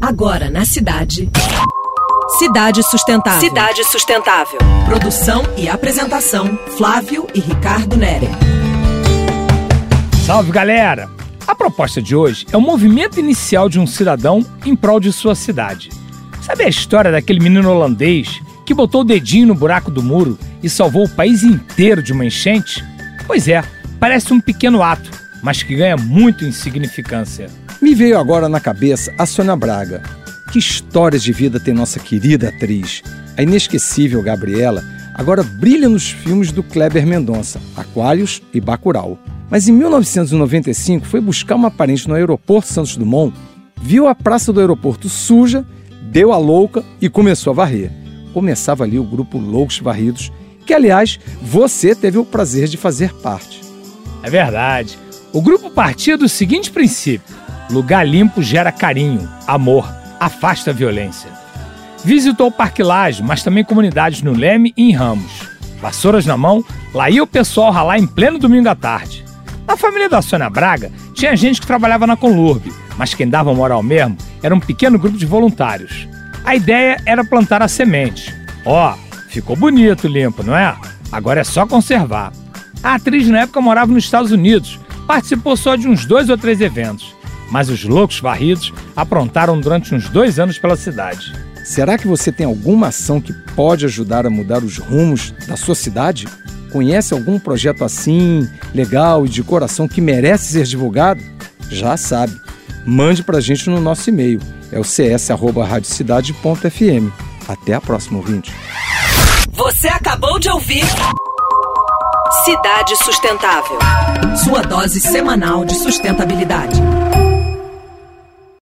Agora na cidade. Cidade Sustentável. Cidade Sustentável. Produção e apresentação: Flávio e Ricardo Nere. Salve galera! A proposta de hoje é o movimento inicial de um cidadão em prol de sua cidade. Sabe a história daquele menino holandês que botou o dedinho no buraco do muro e salvou o país inteiro de uma enchente? Pois é, parece um pequeno ato, mas que ganha muito em significância. Me veio agora na cabeça a Sônia Braga. Que histórias de vida tem nossa querida atriz. A inesquecível Gabriela agora brilha nos filmes do Kleber Mendonça, Aquários e Bacurau. Mas em 1995 foi buscar uma parente no aeroporto Santos Dumont, viu a praça do aeroporto suja, deu a louca e começou a varrer. Começava ali o grupo Loucos Varridos, que aliás você teve o prazer de fazer parte. É verdade. O grupo partia do seguinte princípio: lugar limpo gera carinho, amor, afasta a violência. Visitou o Parque Laje, mas também comunidades no Leme e em Ramos. Vassouras na mão, lá ia o pessoal ralar em pleno domingo à tarde. Na família da Sônia Braga, tinha gente que trabalhava na Conlurb, mas quem dava moral mesmo era um pequeno grupo de voluntários. A ideia era plantar a semente. Ó, oh, ficou bonito limpo, não é? Agora é só conservar. A atriz na época morava nos Estados Unidos, participou só de uns dois ou três eventos, mas os loucos varridos aprontaram durante uns dois anos pela cidade. Será que você tem alguma ação que pode ajudar a mudar os rumos da sua cidade? Conhece algum projeto assim, legal e de coração que merece ser divulgado? Já sabe. Mande para a gente no nosso e-mail. É o cs@radiocidade.fm. Até a próxima, ouvinte. Você acabou de ouvir Cidade Sustentável. Sua dose semanal de sustentabilidade.